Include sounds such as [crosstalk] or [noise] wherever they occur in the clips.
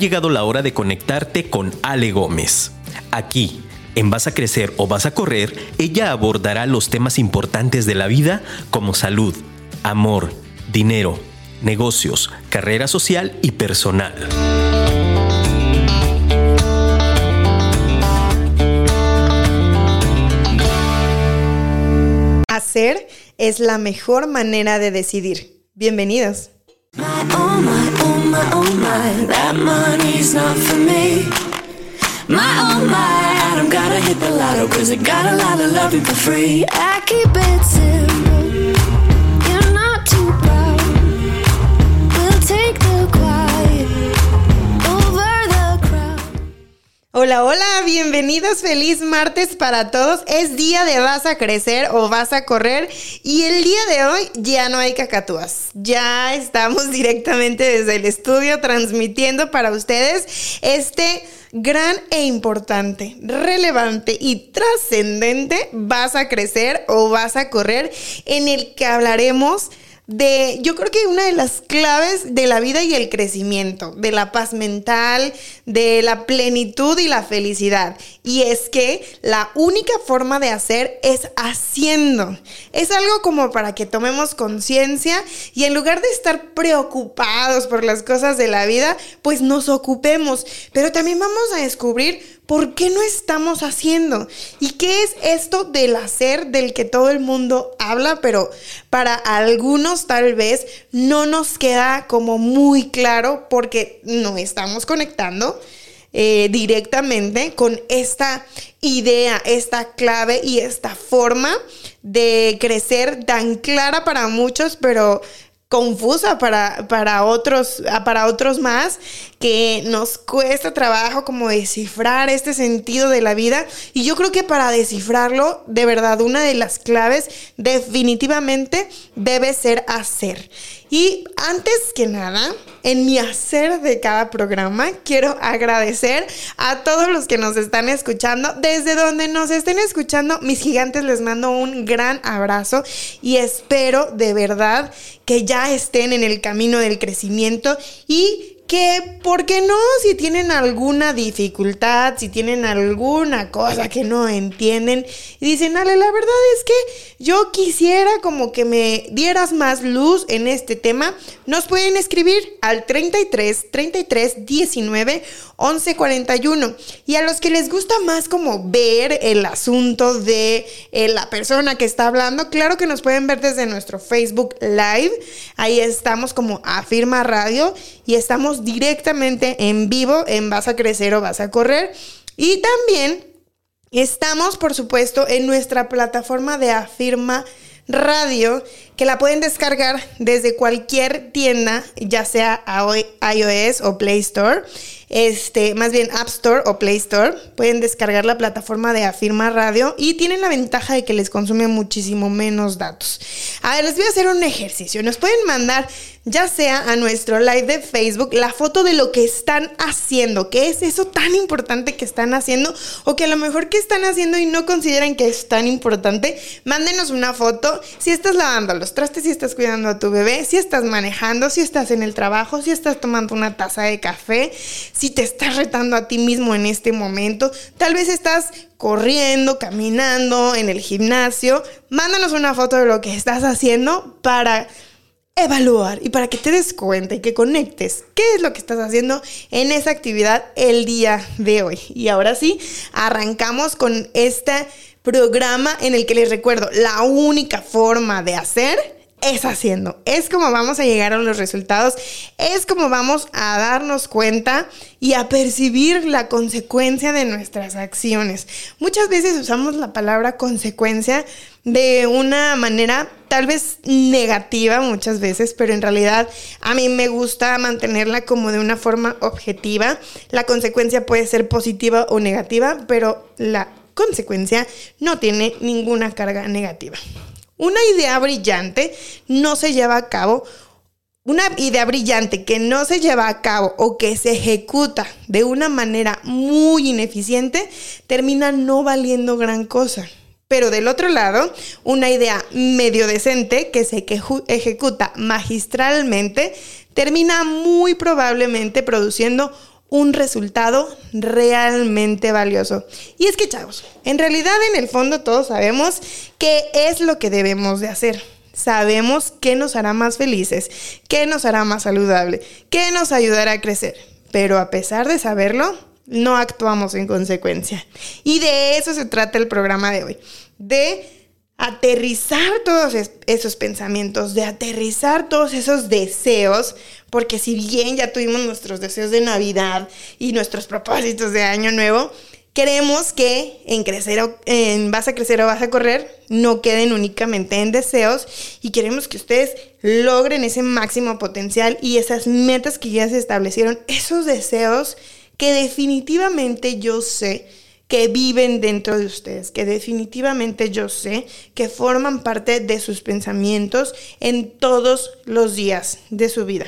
llegado la hora de conectarte con Ale Gómez. Aquí, en Vas a Crecer o Vas a Correr, ella abordará los temas importantes de la vida como salud, amor, dinero, negocios, carrera social y personal. Hacer es la mejor manera de decidir. Bienvenidos. my, oh my, that money's not for me. My, oh my, I don't gotta hit the lotto, cause I got a lot of love for free. I keep it simple. Hola, hola, bienvenidos, feliz martes para todos. Es día de vas a crecer o vas a correr y el día de hoy ya no hay cacatúas. Ya estamos [laughs] directamente desde el estudio transmitiendo para ustedes este gran e importante, relevante y trascendente vas a crecer o vas a correr en el que hablaremos de, yo creo que una de las claves de la vida y el crecimiento, de la paz mental, de la plenitud y la felicidad. Y es que la única forma de hacer es haciendo. Es algo como para que tomemos conciencia y en lugar de estar preocupados por las cosas de la vida, pues nos ocupemos. Pero también vamos a descubrir ¿por qué no estamos haciendo? ¿Y qué es esto del hacer del que todo el mundo habla, pero para algunos tal vez no nos queda como muy claro porque no estamos conectando? Eh, directamente con esta idea, esta clave y esta forma de crecer tan clara para muchos, pero confusa para, para, otros, para otros más, que nos cuesta trabajo como descifrar este sentido de la vida. Y yo creo que para descifrarlo, de verdad, una de las claves definitivamente debe ser hacer. Y antes que nada, en mi hacer de cada programa, quiero agradecer a todos los que nos están escuchando. Desde donde nos estén escuchando, mis gigantes les mando un gran abrazo y espero de verdad que ya estén en el camino del crecimiento y que, ¿por qué no? Si tienen alguna dificultad, si tienen alguna cosa que no entienden y dicen, Ale, la verdad es que yo quisiera como que me dieras más luz en este tema, nos pueden escribir al 33 33 19 11 41. Y a los que les gusta más como ver el asunto de eh, la persona que está hablando, claro que nos pueden ver desde nuestro Facebook Live. Ahí estamos como Afirma Radio y estamos directamente en vivo en Vas a Crecer o Vas a Correr. Y también estamos, por supuesto, en nuestra plataforma de Afirma Radio, que la pueden descargar desde cualquier tienda, ya sea iOS o Play Store este, más bien App Store o Play Store. Pueden descargar la plataforma de Afirma Radio y tienen la ventaja de que les consume muchísimo menos datos. A ver, les voy a hacer un ejercicio. Nos pueden mandar ya sea a nuestro live de Facebook la foto de lo que están haciendo, qué es eso tan importante que están haciendo o que a lo mejor que están haciendo y no consideran que es tan importante, mándenos una foto. Si estás lavando los trastes, si estás cuidando a tu bebé, si estás manejando, si estás en el trabajo, si estás tomando una taza de café, si te estás retando a ti mismo en este momento, tal vez estás corriendo, caminando en el gimnasio, mándanos una foto de lo que estás haciendo para evaluar y para que te des cuenta y que conectes qué es lo que estás haciendo en esa actividad el día de hoy. Y ahora sí, arrancamos con este programa en el que les recuerdo, la única forma de hacer es haciendo, es como vamos a llegar a los resultados, es como vamos a darnos cuenta y a percibir la consecuencia de nuestras acciones. Muchas veces usamos la palabra consecuencia de una manera tal vez negativa muchas veces, pero en realidad a mí me gusta mantenerla como de una forma objetiva. La consecuencia puede ser positiva o negativa, pero la consecuencia no tiene ninguna carga negativa. Una idea brillante no se lleva a cabo, una idea brillante que no se lleva a cabo o que se ejecuta de una manera muy ineficiente termina no valiendo gran cosa. Pero del otro lado, una idea medio decente que se ejecuta magistralmente termina muy probablemente produciendo un resultado realmente valioso. Y es que, chavos, en realidad en el fondo todos sabemos qué es lo que debemos de hacer. Sabemos qué nos hará más felices, qué nos hará más saludable, qué nos ayudará a crecer. Pero a pesar de saberlo, no actuamos en consecuencia. Y de eso se trata el programa de hoy. De aterrizar todos esos pensamientos, de aterrizar todos esos deseos, porque si bien ya tuvimos nuestros deseos de Navidad y nuestros propósitos de Año Nuevo, queremos que en crecer o en vas a crecer o vas a correr no queden únicamente en deseos y queremos que ustedes logren ese máximo potencial y esas metas que ya se establecieron, esos deseos que definitivamente yo sé que viven dentro de ustedes, que definitivamente yo sé que forman parte de sus pensamientos en todos los días de su vida.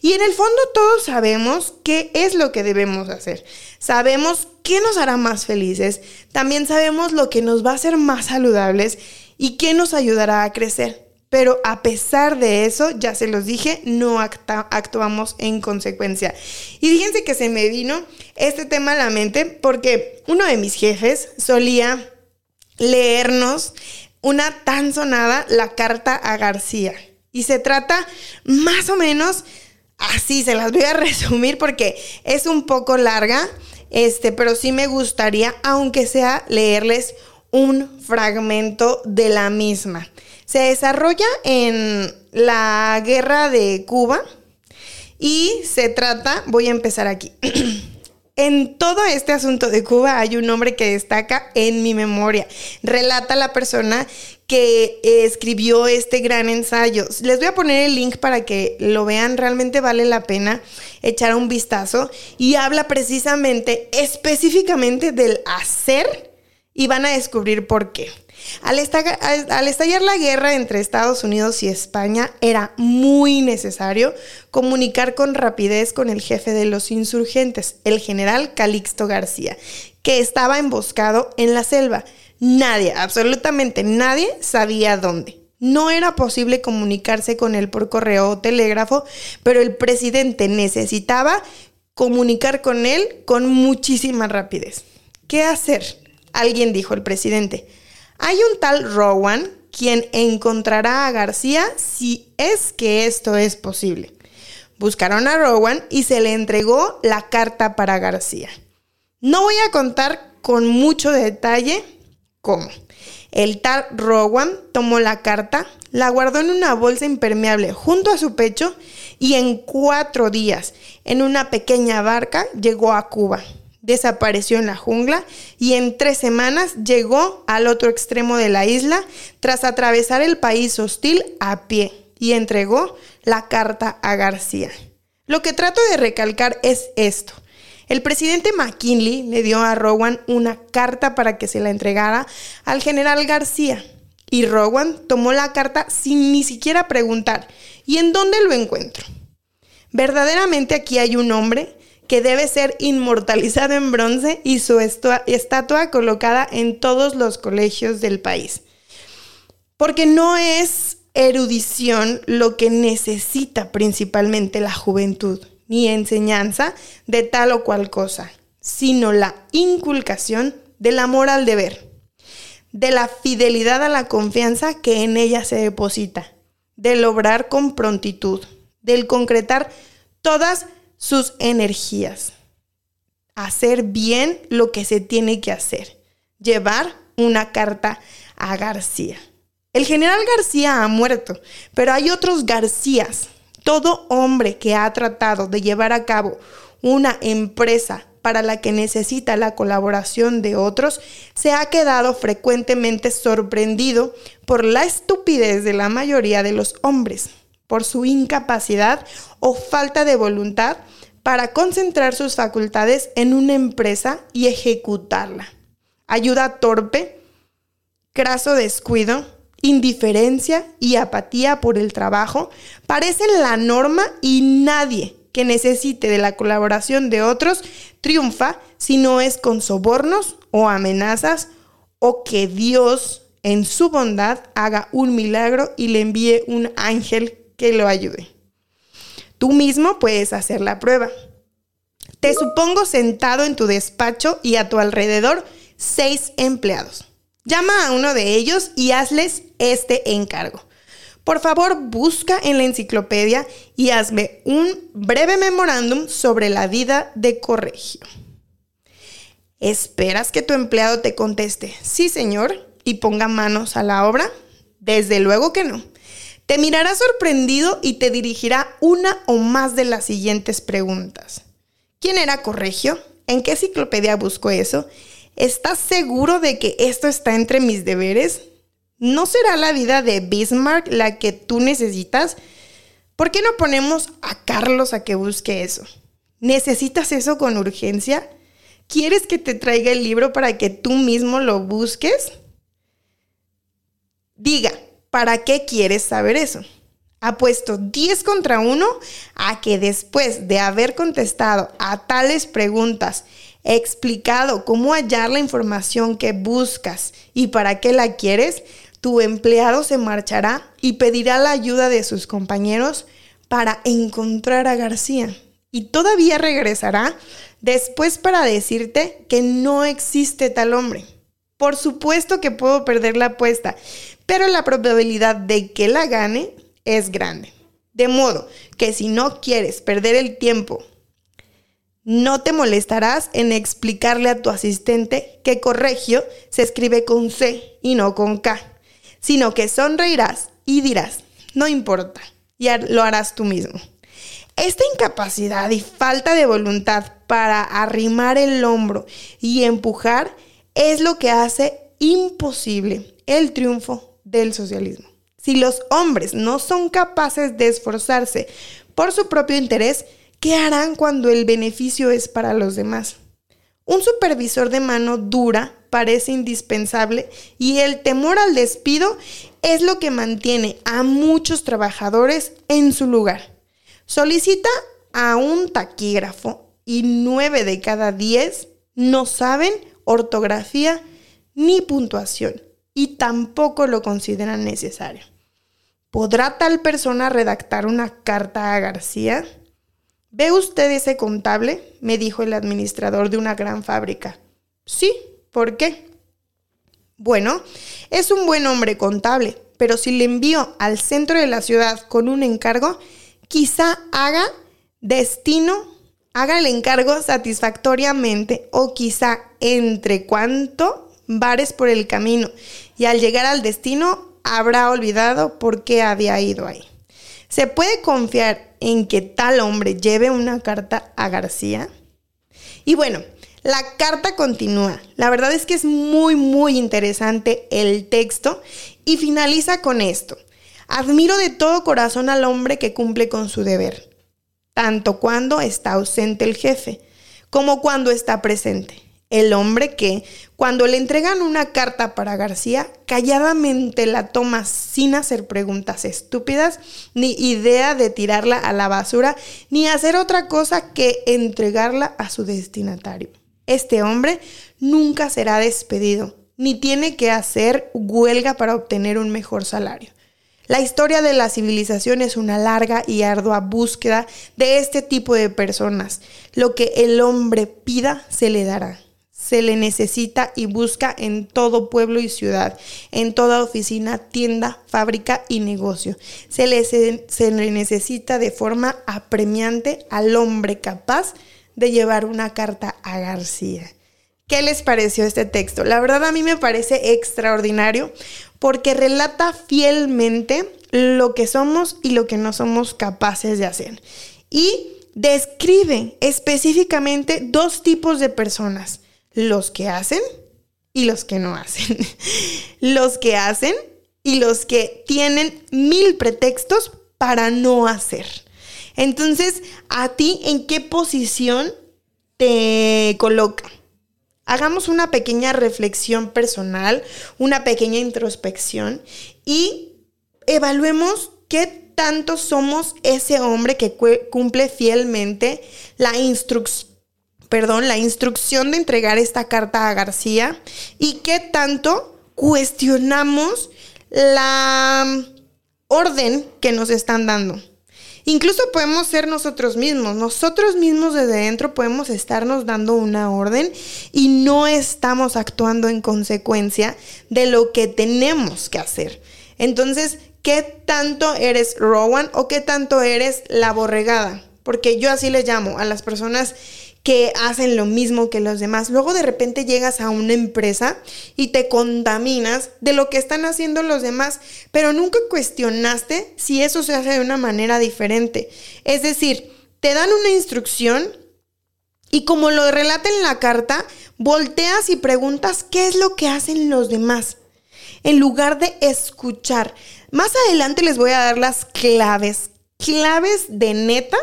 Y en el fondo todos sabemos qué es lo que debemos hacer. Sabemos qué nos hará más felices. También sabemos lo que nos va a hacer más saludables y qué nos ayudará a crecer. Pero a pesar de eso, ya se los dije, no actuamos en consecuencia. Y fíjense que se me vino este tema a la mente porque uno de mis jefes solía leernos una tan sonada, la carta a García. Y se trata más o menos así, se las voy a [laughs] resumir porque es un poco larga, este, pero sí me gustaría, aunque sea, leerles un fragmento de la misma. Se desarrolla en la guerra de Cuba y se trata, voy a empezar aquí. [clears throat] En todo este asunto de Cuba hay un hombre que destaca en mi memoria. Relata la persona que escribió este gran ensayo. Les voy a poner el link para que lo vean, realmente vale la pena echar un vistazo y habla precisamente específicamente del hacer y van a descubrir por qué. Al, estallar la guerra entre Estados Unidos y España, era muy necesario comunicar con rapidez con el jefe de los insurgentes, el general Calixto García, que estaba emboscado en la selva. Nadie, absolutamente nadie, sabía dónde. No era posible comunicarse con él por correo o telégrafo, pero el presidente necesitaba comunicar con él con muchísima rapidez. ¿Qué hacer? Alguien dijo el presidente. Hay un tal Rowan quien encontrará a García si es que esto es posible. Buscaron a Rowan y se le entregó la carta para García. No voy a contar con mucho detalle cómo. El tal Rowan tomó la carta, la guardó en una bolsa impermeable junto a su pecho y en cuatro días, en una pequeña barca, llegó a Cuba desapareció en la jungla y en tres semanas llegó al otro extremo de la isla tras atravesar el país hostil a pie y entregó la carta a García. Lo que trato de recalcar es esto. El presidente McKinley le dio a Rowan una carta para que se la entregara al general García. Y Rowan tomó la carta sin ni siquiera preguntar, ¿y en dónde lo encuentro? Verdaderamente aquí hay un hombre que debe ser inmortalizado en bronce y su estatua colocada en todos los colegios del país. Porque no es erudición lo que necesita principalmente la juventud, ni enseñanza de tal o cual cosa, sino la inculcación del amor al deber, de la fidelidad a la confianza que en ella se deposita, del obrar con prontitud, del concretar todas sus energías. Hacer bien lo que se tiene que hacer. Llevar una carta a García. El general García ha muerto, pero hay otros Garcías. Todo hombre que ha tratado de llevar a cabo una empresa para la que necesita la colaboración de otros, se ha quedado frecuentemente sorprendido por la estupidez de la mayoría de los hombres por su incapacidad o falta de voluntad para concentrar sus facultades en una empresa y ejecutarla. Ayuda torpe, craso descuido, indiferencia y apatía por el trabajo parecen la norma y nadie que necesite de la colaboración de otros triunfa si no es con sobornos o amenazas o que Dios en su bondad haga un milagro y le envíe un ángel que lo ayude. Tú mismo puedes hacer la prueba. Te supongo sentado en tu despacho y a tu alrededor seis empleados. Llama a uno de ellos y hazles este encargo. Por favor, busca en la enciclopedia y hazme un breve memorándum sobre la vida de Corregio. ¿Esperas que tu empleado te conteste, sí señor, y ponga manos a la obra? Desde luego que no. Te mirará sorprendido y te dirigirá una o más de las siguientes preguntas. ¿Quién era Corregio? ¿En qué enciclopedia busco eso? ¿Estás seguro de que esto está entre mis deberes? ¿No será la vida de Bismarck la que tú necesitas? ¿Por qué no ponemos a Carlos a que busque eso? ¿Necesitas eso con urgencia? ¿Quieres que te traiga el libro para que tú mismo lo busques? Diga, ¿para qué quieres saber eso? Apuesto 10 contra 1 a que después de haber contestado a tales preguntas, explicado cómo hallar la información que buscas y para qué la quieres, tu empleado se marchará y pedirá la ayuda de sus compañeros para encontrar a García. Y todavía regresará después para decirte que no existe tal hombre. Por supuesto que puedo perder la apuesta, pero la probabilidad de que la gane es grande. De modo que si no quieres perder el tiempo, no te molestarás en explicarle a tu asistente que corregio se escribe con C y no con K sino que sonreirás y dirás, no importa, ya lo harás tú mismo. Esta incapacidad y falta de voluntad para arrimar el hombro y empujar es lo que hace imposible el triunfo del socialismo. Si los hombres no son capaces de esforzarse por su propio interés, ¿qué harán cuando el beneficio es para los demás? Un supervisor de mano dura parece indispensable y el temor al despido es lo que mantiene a muchos trabajadores en su lugar. Solicita a un taquígrafo y nueve de cada diez no saben ortografía ni puntuación y tampoco lo consideran necesario. ¿Podrá tal persona redactar una carta a García? ¿Ve usted ese contable? me dijo el administrador de una gran fábrica. Sí, ¿por qué? Bueno, es un buen hombre contable, pero si le envío al centro de la ciudad con un encargo, quizá haga destino, haga el encargo satisfactoriamente o quizá entre cuanto bares por el camino y al llegar al destino habrá olvidado por qué había ido ahí. ¿Se puede confiar en que tal hombre lleve una carta a García? Y bueno, la carta continúa. La verdad es que es muy, muy interesante el texto y finaliza con esto. Admiro de todo corazón al hombre que cumple con su deber, tanto cuando está ausente el jefe como cuando está presente el hombre que, cuando le entregan una carta para García, calladamente la toma sin hacer preguntas estúpidas, ni idea de tirarla a la basura, ni hacer otra cosa que entregarla a su destinatario. Este hombre nunca será despedido, ni tiene que hacer huelga para obtener un mejor salario. La historia de la civilización es una larga y ardua búsqueda de este tipo de personas. Lo que el hombre pida se le dará se le necesita y busca en todo pueblo y ciudad, en toda oficina, tienda, fábrica y negocio. Se le, necesita de forma apremiante al hombre capaz de llevar una carta a García. ¿Qué les pareció este texto? La verdad a mí me parece extraordinario porque relata fielmente lo que somos y lo que no somos capaces de hacer. Y describe específicamente dos tipos de personas los que hacen y los que no hacen. [laughs] los que hacen y los que tienen mil pretextos para no hacer. Entonces, ¿a ti en qué posición te coloca? Hagamos una pequeña reflexión personal, una pequeña introspección y evaluemos qué tanto somos ese hombre que cumple fielmente la instrucción perdón, la instrucción de entregar esta carta a García y qué tanto cuestionamos la orden que nos están dando. Incluso podemos ser nosotros mismos. Nosotros mismos desde dentro podemos estarnos dando una orden y no estamos actuando en consecuencia de lo que tenemos que hacer. Entonces, ¿qué tanto eres Rowan o qué tanto eres la borregada? Porque yo así le llamo a las personas que hacen lo mismo que los demás. Luego de repente llegas a una empresa y te contaminas de lo que están haciendo los demás, pero nunca cuestionaste si eso se hace de una manera diferente. Es decir, te dan una instrucción y como lo relata en la carta, volteas y preguntas qué es lo que hacen los demás, en lugar de escuchar. Más adelante les voy a dar las claves, claves de neta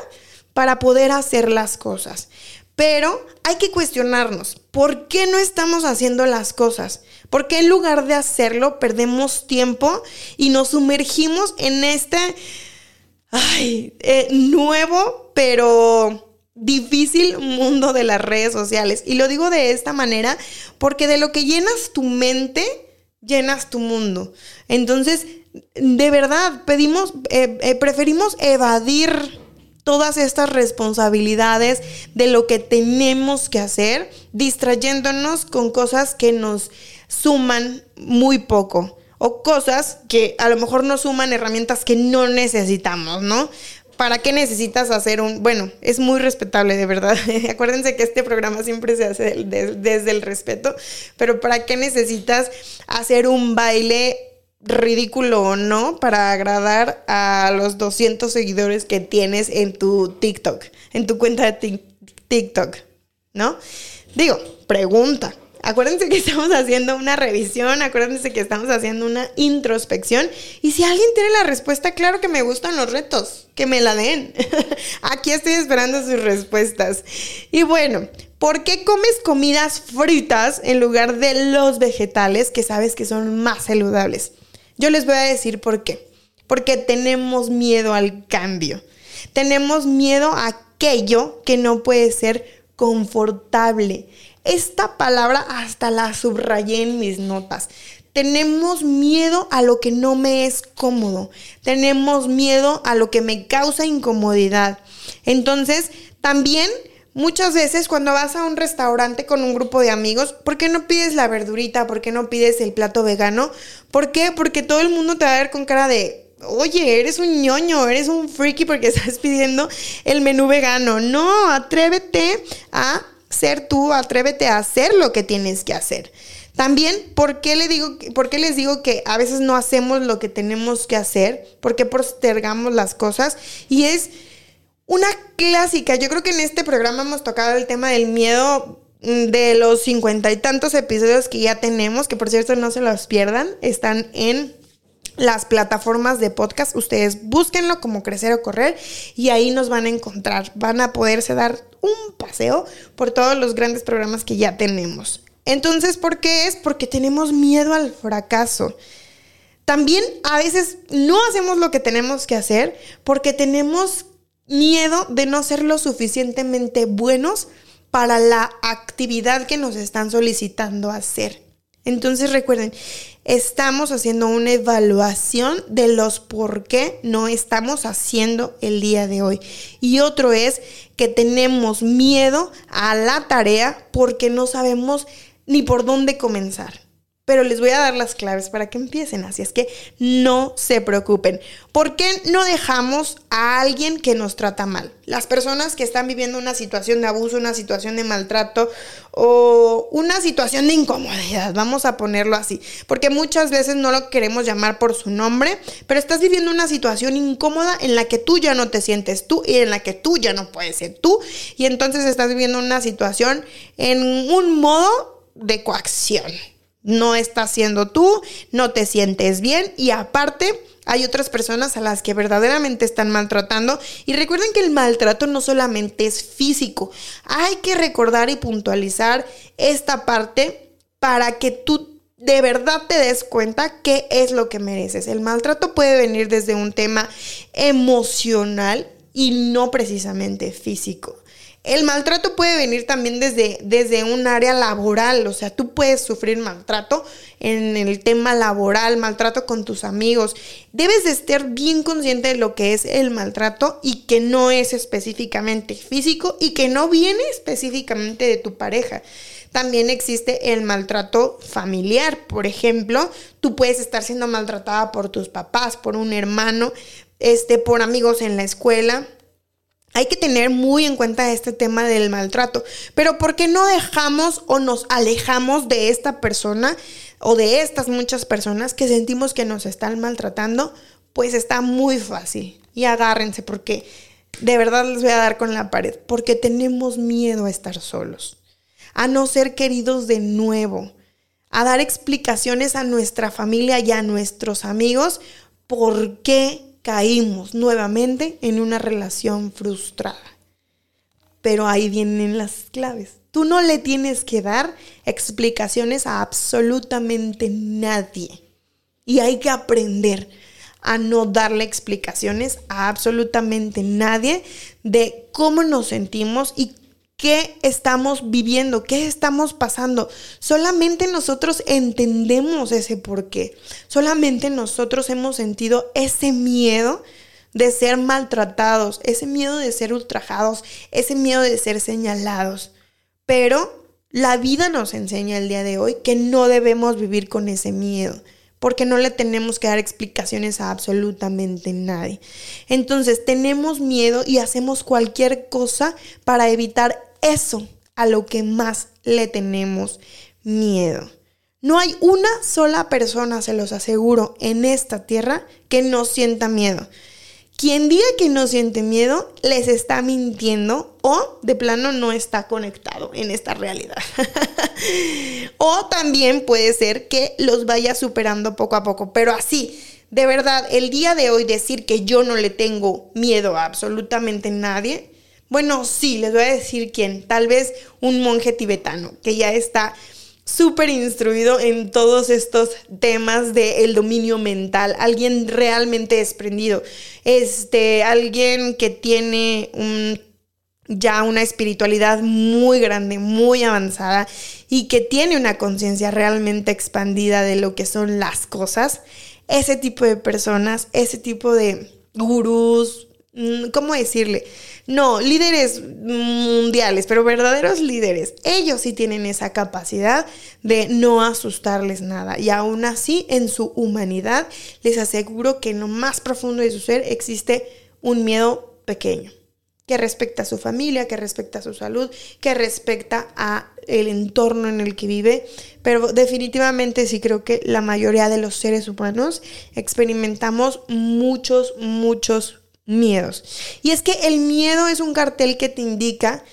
para poder hacer las cosas. Pero hay que cuestionarnos, ¿por qué no estamos haciendo las cosas? ¿Por qué en lugar de hacerlo perdemos tiempo y nos sumergimos en este eh, nuevo, pero difícil mundo de las redes sociales? Y lo digo de esta manera porque de lo que llenas tu mente, llenas tu mundo. Entonces, de verdad, pedimos, eh, eh, preferimos evadir todas estas responsabilidades de lo que tenemos que hacer, distrayéndonos con cosas que nos suman muy poco o cosas que a lo mejor nos suman herramientas que no necesitamos, ¿no? ¿Para qué necesitas hacer un... Bueno, es muy respetable, de verdad. [laughs] Acuérdense que este programa siempre se hace desde el respeto, pero ¿para qué necesitas hacer un baile ridículo o no para agradar a los 200 seguidores que tienes en tu TikTok, en tu cuenta de TikTok, ¿no? Digo, pregunta. Acuérdense que [laughs] estamos haciendo una revisión, acuérdense que estamos haciendo una introspección. Y si alguien tiene la respuesta, claro que me gustan los retos, que me la den. [laughs] Aquí estoy esperando sus respuestas. Y bueno, ¿por qué comes comidas fritas en lugar de los vegetales que sabes que son más saludables? Yo les voy a decir por qué. Porque tenemos miedo al cambio. Tenemos miedo a aquello que no puede ser confortable. Esta palabra hasta la subrayé en mis notas. Tenemos miedo a lo que no me es cómodo. Tenemos miedo a lo que me causa incomodidad. Entonces, también Muchas veces cuando vas a un restaurante con un grupo de amigos, ¿por qué no pides la verdurita? ¿Por qué no pides el plato vegano? ¿Por qué? Porque todo el mundo te va a ver con cara de, oye, eres un ñoño, eres un freaky porque [laughs] estás pidiendo el menú vegano. No, atrévete a ser tú, atrévete a hacer lo que tienes que hacer. También, ¿por qué, le digo, ¿por qué les digo que a veces no hacemos lo que tenemos que hacer? ¿Por qué postergamos las cosas? Y es una clásica. Yo creo que en este programa hemos tocado el tema del miedo mm, de los cincuenta y tantos episodios que ya tenemos, que por cierto no se los pierdan, están en las plataformas de podcast. Ustedes búsquenlo como Crecer o Correr y ahí nos van a encontrar. Van a poderse dar un paseo por todos los grandes programas que ya tenemos. Entonces, ¿por qué es? Porque tenemos miedo al fracaso. También a veces no hacemos lo que tenemos que hacer porque tenemos miedo de no ser lo suficientemente buenos para la actividad que nos están solicitando hacer. Entonces recuerden, estamos haciendo una evaluación de los por qué no estamos haciendo el día de hoy. Y otro es que tenemos miedo a la tarea porque no sabemos ni por dónde comenzar pero les voy a dar las claves para que empiecen. Así es que no se preocupen. ¿Por qué no dejamos a alguien que nos trata mal? Las personas que están viviendo una situación de abuso, una situación de maltrato o una situación de incomodidad, vamos a ponerlo así, porque muchas veces no lo queremos llamar por su nombre, pero estás viviendo una situación incómoda en la que tú ya no te sientes tú y en la que tú ya no puedes ser tú y entonces estás viviendo una situación en un modo de coacción no estás siendo tú, no te sientes bien y aparte hay otras personas a las que verdaderamente están maltratando. Y recuerden que el maltrato no solamente es físico, hay que recordar y puntualizar esta parte para que tú de verdad te des cuenta qué es lo que mereces. El maltrato puede venir desde un tema emocional y no precisamente físico. El maltrato puede venir también desde, desde un área laboral, o sea, tú puedes sufrir maltrato en el tema laboral, maltrato con tus amigos. Debes de estar bien consciente de lo que es el maltrato y que no es específicamente físico y que no viene específicamente de tu pareja. También existe el maltrato familiar, por ejemplo, tú puedes estar siendo maltratada por tus papás, por un hermano, este, por amigos en la escuela, hay que tener muy en cuenta este tema del maltrato. Pero ¿por qué no dejamos o nos alejamos de esta persona o de estas muchas personas que sentimos que nos están maltratando? Pues está muy fácil. Y agárrense porque de verdad les voy a dar con la pared. Porque tenemos miedo a estar solos. A no ser queridos de nuevo. A dar explicaciones a nuestra familia y a nuestros amigos por qué caímos nuevamente en una relación frustrada. Pero ahí vienen las claves. Tú no le tienes que dar explicaciones a absolutamente nadie. Y hay que aprender a no darle explicaciones a absolutamente nadie de cómo nos sentimos y qué estamos viviendo, qué estamos pasando. Solamente nosotros entendemos ese por qué. Solamente nosotros hemos sentido ese miedo de ser maltratados, ese miedo de ser ultrajados, ese miedo de ser señalados. Pero la vida nos enseña el día de hoy que no debemos vivir con ese miedo porque no le tenemos que dar explicaciones a absolutamente nadie. Entonces tenemos miedo y hacemos cualquier cosa para evitar eso a lo que más le tenemos miedo. No hay una sola persona, se los aseguro, en esta tierra que no sienta miedo. Quien diga que no siente miedo, les está mintiendo o de plano no está conectado en esta realidad. [laughs] o también puede ser que los vaya superando poco a poco, pero así, de verdad, el día de hoy decir que yo no le tengo miedo a absolutamente nadie, bueno, sí, les voy a decir quién, tal vez un monje tibetano que ya está súper instruido en todos estos temas del dominio mental, alguien realmente desprendido, este, alguien que tiene ya una espiritualidad muy grande, muy avanzada y que tiene una conciencia realmente expandida de lo que son las cosas, ese tipo de personas, ese tipo de gurús, ¿cómo decirle? No, líderes mundiales, pero verdaderos líderes. Ellos sí tienen esa capacidad de no asustarles nada. Y aún así, en su humanidad, les aseguro que en lo más profundo de su ser existe un miedo pequeño que respecta a su familia, que respecta a su salud, que respecta a el entorno en el que vive, pero definitivamente sí creo que la mayoría de los seres humanos experimentamos muchos, muchos miedos. Y es que el miedo es un cartel que te indica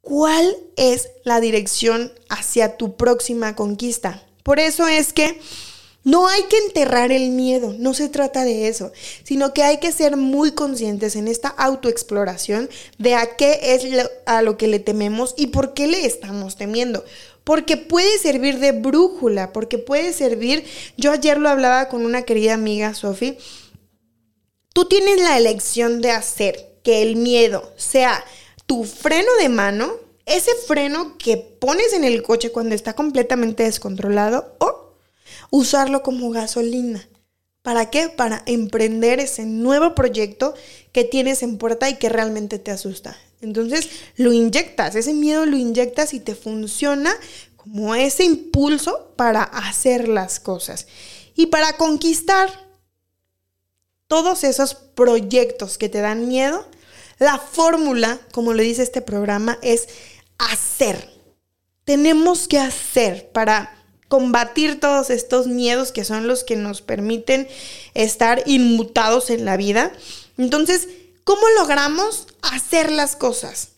cuál es la dirección hacia tu próxima conquista. Por eso es que no hay que enterrar el miedo, no se trata de eso, sino que hay que ser muy conscientes en esta autoexploración de a qué es a lo que le tememos y por qué le estamos temiendo. Porque puede servir de brújula, porque puede servir, yo ayer lo hablaba con una querida amiga, Sofi, Tú tienes la elección de hacer que el miedo sea tu freno de mano, ese freno que pones en el coche cuando está completamente descontrolado, o usarlo como gasolina. ¿Para qué? Para emprender ese nuevo proyecto que tienes en puerta y que realmente te asusta. Entonces lo inyectas, ese miedo lo inyectas y te funciona como ese impulso para hacer las cosas. Y para conquistar, todos esos proyectos que te dan miedo, la fórmula, como le dice este programa, es hacer. Tenemos que hacer para combatir todos estos miedos que son los que nos permiten estar inmutados en la vida. Entonces, ¿cómo logramos hacer las cosas?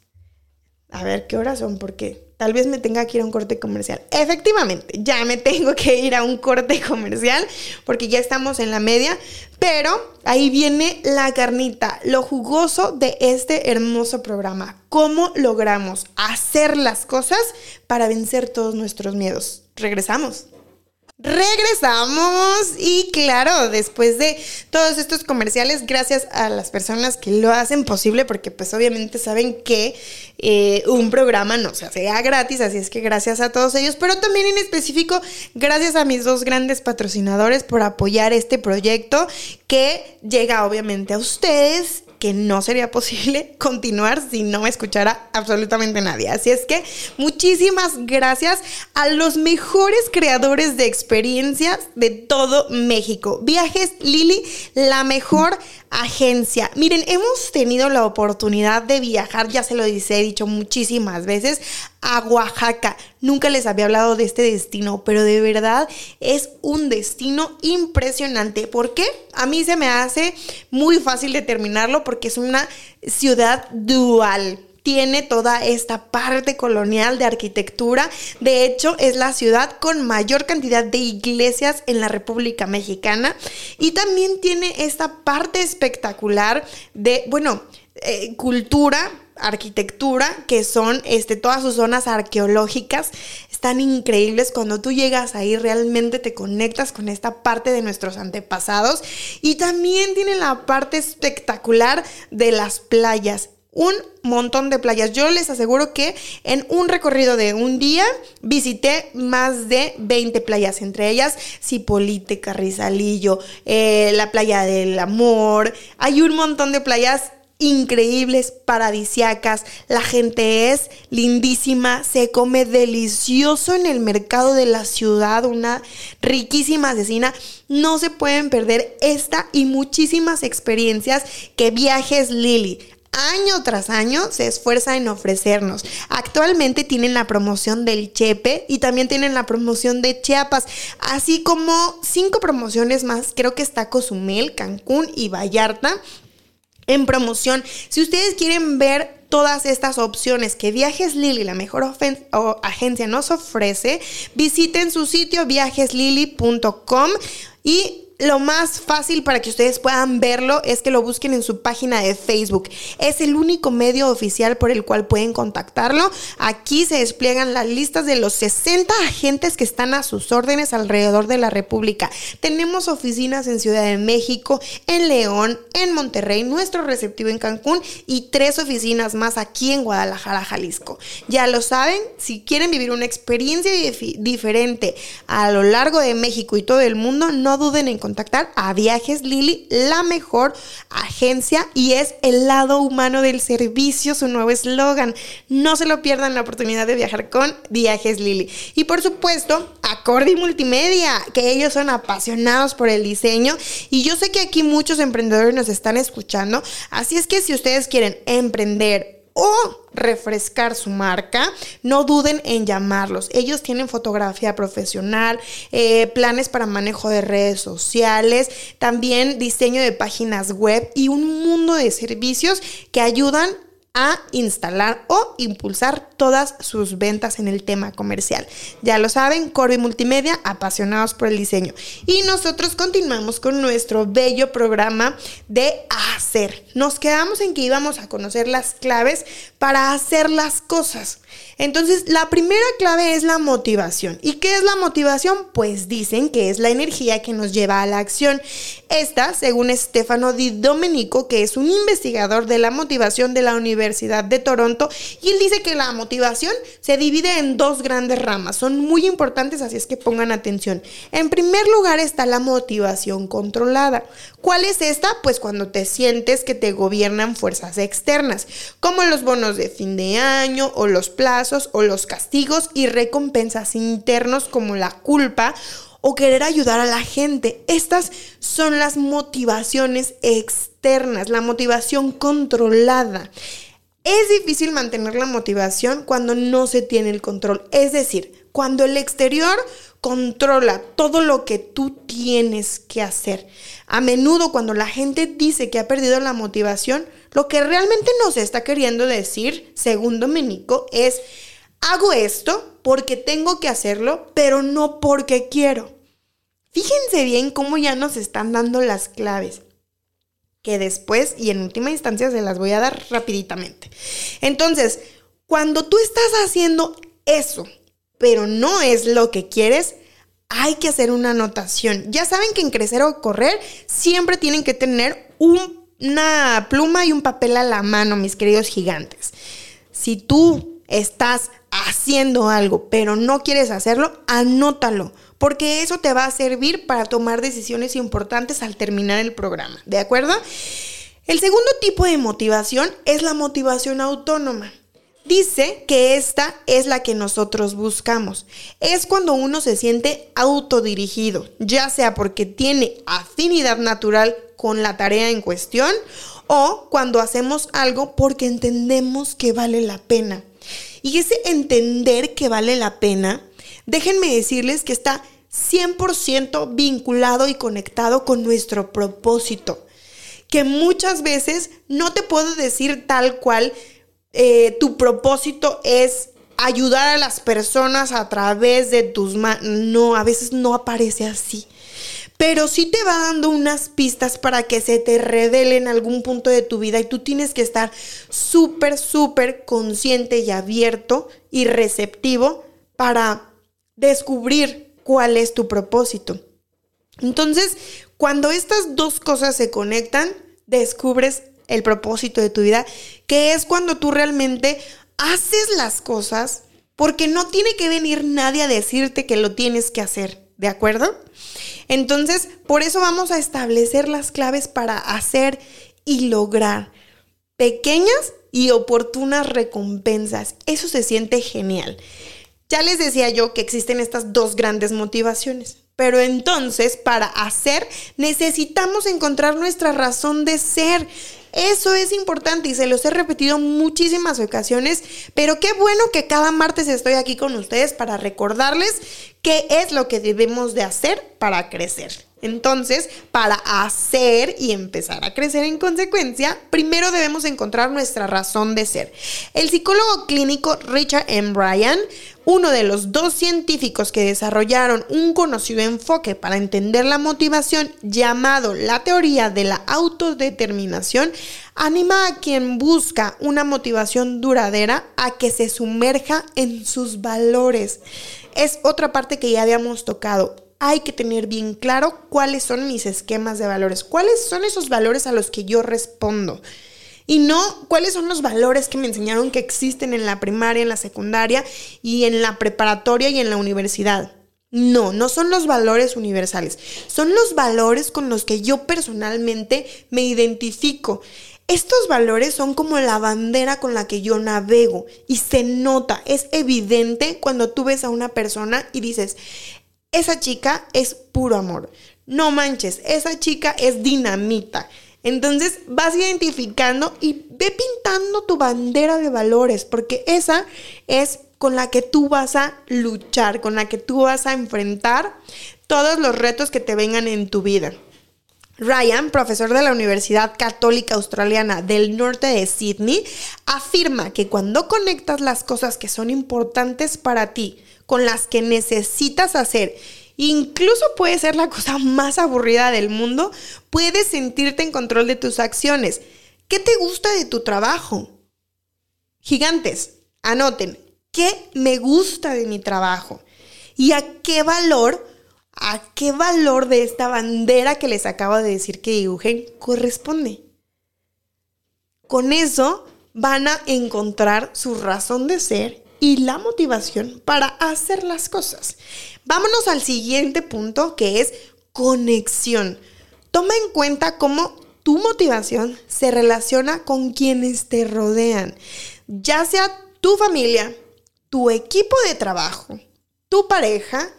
A ver, ¿qué horas son? Porque tal vez me tenga que ir a un corte comercial. Efectivamente, ya me tengo que ir a un corte comercial porque ya estamos en la media, pero ahí viene la carnita, lo jugoso de este hermoso programa. ¿Cómo logramos hacer las cosas para vencer todos nuestros miedos? Regresamos. Regresamos. Y claro, después de todos estos comerciales, gracias a las personas que lo hacen posible, porque pues obviamente saben que eh, un programa no se hace gratis, así es que gracias a todos ellos, pero también en específico gracias a mis dos grandes patrocinadores por apoyar este proyecto que llega obviamente a ustedes que no sería posible [laughs] continuar si no me escuchara absolutamente nadie. Así es que muchísimas gracias a los mejores creadores de experiencias de todo México. Viajes Lili, la mejor agencia. Miren, hemos tenido la oportunidad de viajar, ya se lo dice, he dicho muchísimas veces, a Oaxaca. Nunca les había hablado de este destino, pero de verdad es un destino impresionante. ¿Por qué? A mí se me hace muy fácil determinarlo porque es una ciudad dual tiene toda esta parte colonial de arquitectura. De hecho, es la ciudad con mayor cantidad de iglesias en la República Mexicana. Y también tiene esta parte espectacular de, bueno, eh, cultura, arquitectura, que son este, todas sus zonas arqueológicas. Están increíbles. Cuando tú llegas ahí, realmente te conectas con esta parte de nuestros antepasados. Y también tiene la parte espectacular de las playas un montón de playas. Yo les aseguro que en un recorrido de un día visité más de 20 playas, entre ellas Cipolite, Carrizalillo, eh, la playa del amor. Hay un montón de playas increíbles, paradisiacas. La gente es lindísima, se come delicioso en el mercado de la ciudad, una riquísima asesina. No se pueden perder esta y muchísimas experiencias que Viajes Lili año tras año se esfuerza en ofrecernos. Actualmente tienen la promoción del Chepe y también tienen la promoción de Chiapas, así como cinco promociones más. Creo que está Cozumel, Cancún y Vallarta en promoción. Si ustedes quieren ver todas estas opciones que Viajes Lili, la mejor agencia, nos ofrece, visiten su sitio viajeslili.com y lo más fácil para que ustedes puedan verlo es que lo busquen en su página de Facebook. Es el único medio oficial por el cual pueden contactarlo. Aquí se despliegan las listas de los 60 agentes que están a sus órdenes alrededor de la República. Tenemos oficinas en Ciudad de México, en León, en Monterrey, nuestro receptivo en Cancún y tres oficinas más aquí en Guadalajara, Jalisco. Ya lo saben, si quieren vivir una experiencia diferente a lo largo de México y todo el mundo, no duden en contactar a Viajes Lili, la mejor agencia y es el lado humano del servicio, su nuevo eslogan. No se lo pierdan la oportunidad de viajar con Viajes Lili. Y por supuesto, Accordi Multimedia, que ellos son apasionados por el diseño y yo sé que aquí muchos emprendedores nos están escuchando, así es que si ustedes quieren emprender o refrescar su marca, no duden en llamarlos. Ellos tienen fotografía profesional, eh, planes para manejo de redes sociales, también diseño de páginas web y un mundo de servicios que ayudan a instalar o impulsar todas sus ventas en el tema comercial. Ya lo saben, Corby Multimedia, apasionados por el diseño. Y nosotros continuamos con nuestro bello programa de hacer. Nos quedamos en que íbamos a conocer las claves para hacer las cosas. Entonces, la primera clave es la motivación. ¿Y qué es la motivación? Pues dicen que es la energía que nos lleva a la acción. Esta, según Stefano Di Domenico, que es un investigador de la motivación de la Universidad de Toronto, y él dice que la motivación se divide en dos grandes ramas. Son muy importantes, así es que pongan atención. En primer lugar está la motivación controlada. ¿Cuál es esta? Pues cuando te sientes que te gobiernan fuerzas externas, como los bonos de fin de año o los plazos o los castigos y recompensas internos como la culpa o querer ayudar a la gente. Estas son las motivaciones externas, la motivación controlada. Es difícil mantener la motivación cuando no se tiene el control. Es decir, cuando el exterior controla todo lo que tú tienes que hacer. A menudo cuando la gente dice que ha perdido la motivación, lo que realmente nos está queriendo decir, según Domenico, es hago esto porque tengo que hacerlo, pero no porque quiero. Fíjense bien cómo ya nos están dando las claves que después y en última instancia se las voy a dar rapiditamente. Entonces, cuando tú estás haciendo eso, pero no es lo que quieres, hay que hacer una anotación. Ya saben que en crecer o correr siempre tienen que tener una pluma y un papel a la mano, mis queridos gigantes. Si tú estás haciendo algo, pero no quieres hacerlo, anótalo, porque eso te va a servir para tomar decisiones importantes al terminar el programa, ¿de acuerdo? El segundo tipo de motivación es la motivación autónoma. Dice que esta es la que nosotros buscamos. Es cuando uno se siente autodirigido, ya sea porque tiene afinidad natural con la tarea en cuestión o cuando hacemos algo porque entendemos que vale la pena. Y ese entender que vale la pena, déjenme decirles que está 100% vinculado y conectado con nuestro propósito. Que muchas veces no te puedo decir tal cual eh, tu propósito es ayudar a las personas a través de tus manos. No, a veces no aparece así. Pero sí te va dando unas pistas para que se te revele en algún punto de tu vida y tú tienes que estar súper, súper consciente y abierto y receptivo para descubrir cuál es tu propósito. Entonces, cuando estas dos cosas se conectan, descubres el propósito de tu vida, que es cuando tú realmente haces las cosas porque no tiene que venir nadie a decirte que lo tienes que hacer, ¿de acuerdo? Entonces, por eso vamos a establecer las claves para hacer y lograr pequeñas y oportunas recompensas. Eso se siente genial. Ya les decía yo que existen estas dos grandes motivaciones. Pero entonces, para hacer, necesitamos encontrar nuestra razón de ser. Eso es importante y se los he repetido muchísimas ocasiones, pero qué bueno que cada martes estoy aquí con ustedes para recordarles qué es lo que debemos de hacer para crecer. Entonces, para hacer y empezar a crecer en consecuencia, primero debemos encontrar nuestra razón de ser. El psicólogo clínico Richard M. Bryan, uno de los dos científicos que desarrollaron un conocido enfoque para entender la motivación llamado la teoría de la autodeterminación, anima a quien busca una motivación duradera a que se sumerja en sus valores. Es otra parte que ya habíamos tocado hay que tener bien claro cuáles son mis esquemas de valores, cuáles son esos valores a los que yo respondo. Y no cuáles son los valores que me enseñaron que existen en la primaria, en la secundaria y en la preparatoria y en la universidad. No, no son los valores universales, son los valores con los que yo personalmente me identifico. Estos valores son como la bandera con la que yo navego y se nota, es evidente cuando tú ves a una persona y dices, esa chica es puro amor. No manches, esa chica es dinamita. Entonces vas identificando y ve pintando tu bandera de valores, porque esa es con la que tú vas a luchar, con la que tú vas a enfrentar todos los retos que te vengan en tu vida. Ryan, profesor de la Universidad Católica Australiana del norte de Sydney, afirma que cuando conectas las cosas que son importantes para ti con las que necesitas hacer. Incluso puede ser la cosa [laughs] más aburrida del mundo, puedes sentirte en control de tus acciones. ¿Qué te gusta de tu trabajo? Gigantes, anoten, ¿qué me gusta de mi trabajo? ¿Y a qué valor, a qué valor de esta bandera que les acabo de decir que dibujen corresponde? Con eso van a encontrar su razón de ser y la motivación para hacer las cosas. Vámonos al siguiente punto que es conexión. Toma en cuenta cómo tu motivación se relaciona con quienes te rodean, ya sea tu familia, tu equipo de trabajo, tu pareja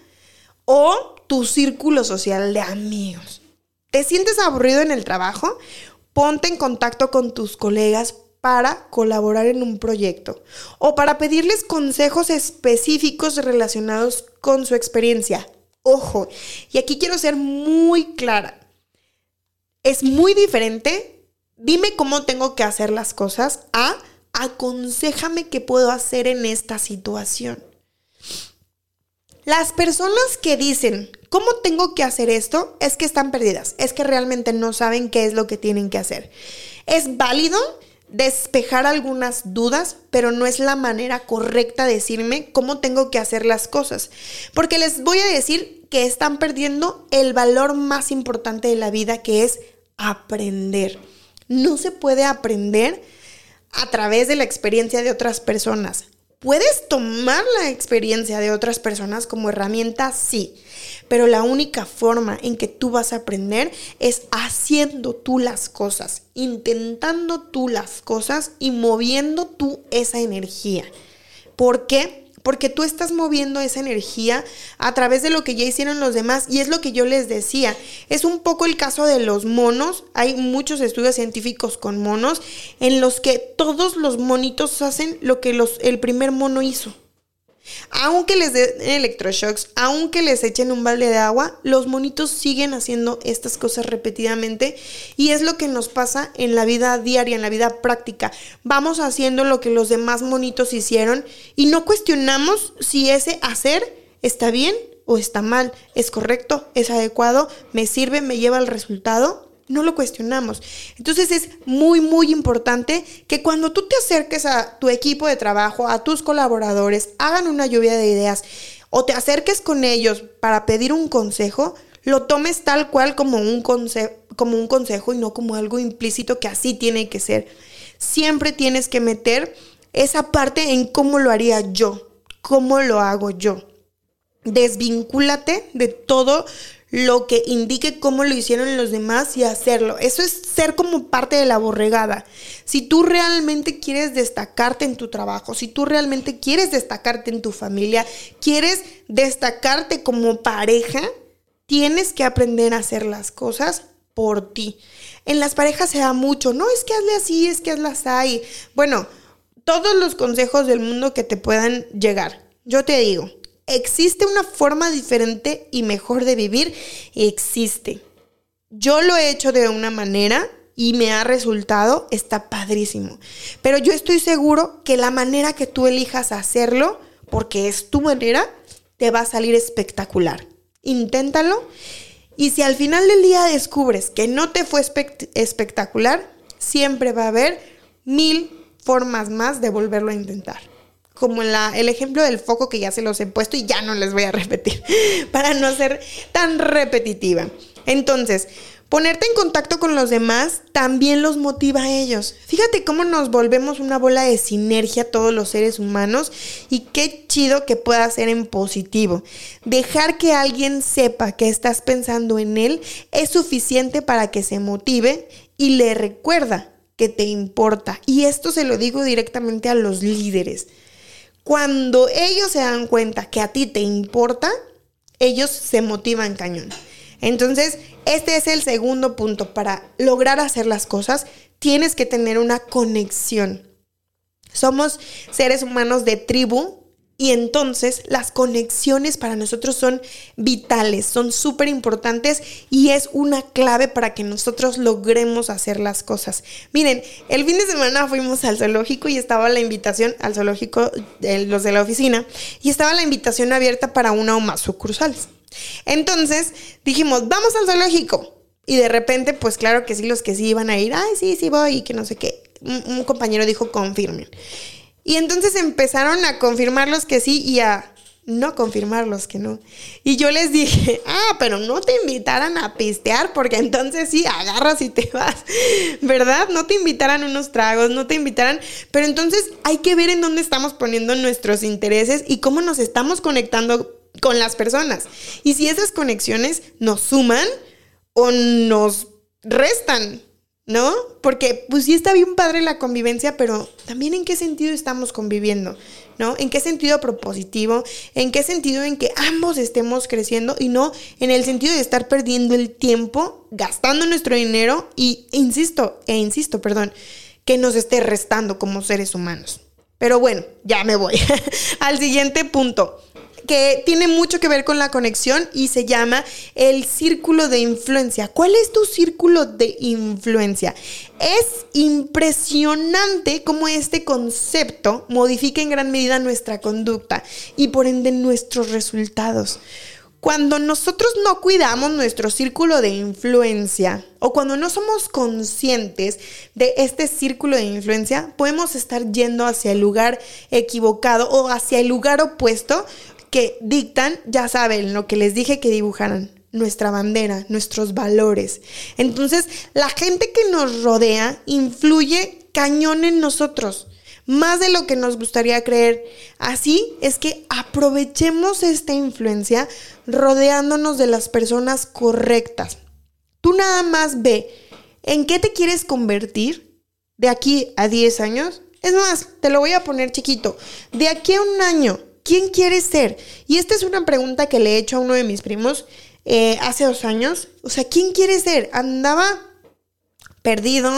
o tu círculo social de amigos. ¿Te sientes aburrido en el trabajo? Ponte en contacto con tus colegas para colaborar en un proyecto o para pedirles consejos específicos relacionados con su experiencia. Ojo, y aquí quiero ser muy clara. Es muy diferente. Dime cómo tengo que hacer las cosas a aconsejame qué puedo hacer en esta situación. Las personas que dicen, ¿cómo tengo que hacer esto? Es que están perdidas, es que realmente no saben qué es lo que tienen que hacer. Es válido despejar algunas dudas, pero no es la manera correcta de decirme cómo tengo que hacer las cosas. Porque les voy a decir que están perdiendo el valor más importante de la vida, que es aprender. No se puede aprender a través de la experiencia de otras personas. ¿Puedes tomar la experiencia de otras personas como herramienta? Sí, pero la única forma en que tú vas a aprender es haciendo tú las cosas, intentando tú las cosas y moviendo tú esa energía. ¿Por qué? Porque tú estás moviendo esa energía a través de lo que ya hicieron los demás y es lo que yo les decía. Es un poco el caso de los monos, hay muchos estudios científicos con monos en los que todos los monitos hacen lo que los, el primer mono hizo. Aunque les den electroshocks, aunque les echen un balde de agua, los monitos siguen haciendo estas cosas repetidamente y es lo que nos pasa en la vida diaria, en la vida práctica. Vamos haciendo lo que los demás monitos hicieron y no cuestionamos si ese hacer está bien o está mal, es correcto, es adecuado, me sirve, me lleva al resultado no lo cuestionamos. Entonces es muy, muy importante que cuando tú te acerques a tu equipo de trabajo, a tus colaboradores, hagan una lluvia de ideas o te acerques con ellos para pedir un consejo, lo tomes tal cual como un, como un consejo y no como algo implícito que así tiene que ser. Siempre tienes que meter esa parte en cómo lo haría yo, cómo lo hago yo. Desvincúlate de todo lo que indique cómo lo hicieron los demás y hacerlo. Eso es ser como parte de la borregada. Si tú realmente quieres destacarte en tu trabajo, si tú realmente quieres destacarte en tu familia, quieres destacarte como pareja, tienes que aprender a hacer las cosas por ti. En las parejas se da mucho, no es que hazle así, es que hazle así. Bueno, todos los consejos del mundo que te puedan llegar. Yo te digo, ¿Existe una forma diferente y mejor de vivir? Existe. Yo lo he hecho de una manera y me ha resultado, está padrísimo. Pero yo estoy seguro que la manera que tú elijas hacerlo, porque es tu manera, te va a salir espectacular. Inténtalo. Y si al final del día descubres que no te fue espectacular, siempre va a haber mil formas más de volverlo a intentar como la, el ejemplo del foco que ya se los he puesto y ya no les voy a repetir, [laughs] para no ser tan repetitiva. Entonces, ponerte en contacto con los demás también los motiva a ellos. Fíjate cómo nos volvemos una bola de sinergia todos los seres humanos y qué chido que pueda ser en positivo. Dejar que alguien sepa que estás pensando en él es suficiente para que se motive y le recuerda que te importa. Y esto se lo digo directamente a los líderes. Cuando ellos se dan cuenta que a ti te importa, ellos se motivan cañón. Entonces, este es el segundo punto. Para lograr hacer las cosas, tienes que tener una conexión. Somos seres humanos de tribu y entonces las conexiones para nosotros son vitales, son súper importantes y es una clave para que nosotros logremos hacer las cosas. Miren, el fin de semana fuimos al zoológico y estaba la invitación al zoológico, de los de la oficina, y estaba la invitación abierta para una o más sucursales. Entonces dijimos, vamos al zoológico. Y de repente, pues claro que sí, los que sí iban a ir, ay, sí, sí voy, y que no sé qué. Un, un compañero dijo, confirmen. Y entonces empezaron a confirmar los que sí y a no confirmar los que no. Y yo les dije, [laughs] ah, pero no te invitaran a pistear, porque entonces sí, agarras y te [laughs] vas, ¿verdad? No te invitaran unos tragos, no te invitaran, pero entonces hay que ver en dónde estamos poniendo nuestros intereses y cómo nos estamos conectando con las personas. Y si esas conexiones nos suman o nos restan, ¿no? Porque pues sí está bien padre la convivencia, pero también en qué sentido estamos conviviendo, ¿no? ¿En qué sentido propositivo? ¿En qué sentido en que ambos estemos creciendo y no en el sentido de estar perdiendo el tiempo, gastando nuestro dinero y, insisto, e insisto, perdón, que nos esté restando como seres humanos? Pero bueno, ya me voy [laughs] al siguiente punto que tiene mucho que ver con la conexión y se llama el círculo de influencia. ¿Cuál es tu círculo de influencia? Es impresionante cómo este concepto modifica en gran medida nuestra conducta y por ende nuestros resultados. Cuando nosotros no cuidamos nuestro círculo de influencia o cuando no somos conscientes de este círculo de influencia, podemos estar yendo hacia el lugar equivocado o hacia el lugar opuesto que dictan, ya saben, lo que les dije que dibujaran nuestra bandera, nuestros valores. Entonces, la gente que nos rodea influye cañón en nosotros, más de lo que nos gustaría creer. Así es que aprovechemos esta influencia rodeándonos de las personas correctas. Tú nada más ve en qué te quieres convertir de aquí a 10 años. Es más, te lo voy a poner chiquito. De aquí a un año, ¿quién quieres ser? Y esta es una pregunta que le he hecho a uno de mis primos eh, hace dos años. O sea, ¿quién quiere ser? Andaba perdido,